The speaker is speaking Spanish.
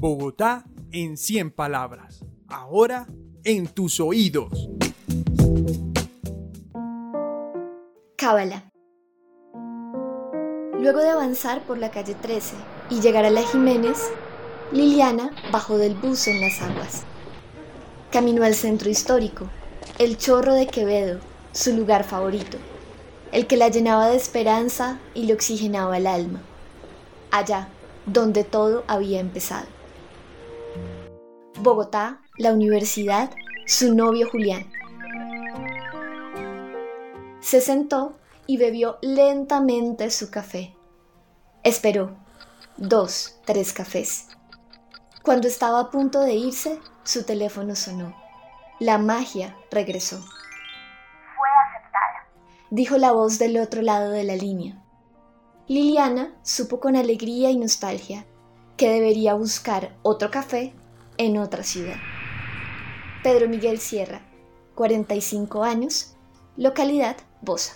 Bogotá en 100 palabras. Ahora en tus oídos. Cábala. Luego de avanzar por la calle 13 y llegar a la Jiménez, Liliana bajó del bus en las aguas. Caminó al centro histórico, el chorro de Quevedo, su lugar favorito, el que la llenaba de esperanza y le oxigenaba el alma. Allá, donde todo había empezado. Bogotá, la universidad, su novio Julián. Se sentó y bebió lentamente su café. Esperó dos, tres cafés. Cuando estaba a punto de irse, su teléfono sonó. La magia regresó. Fue aceptada, dijo la voz del otro lado de la línea. Liliana supo con alegría y nostalgia que debería buscar otro café en otra ciudad. Pedro Miguel Sierra, 45 años, localidad Bosa.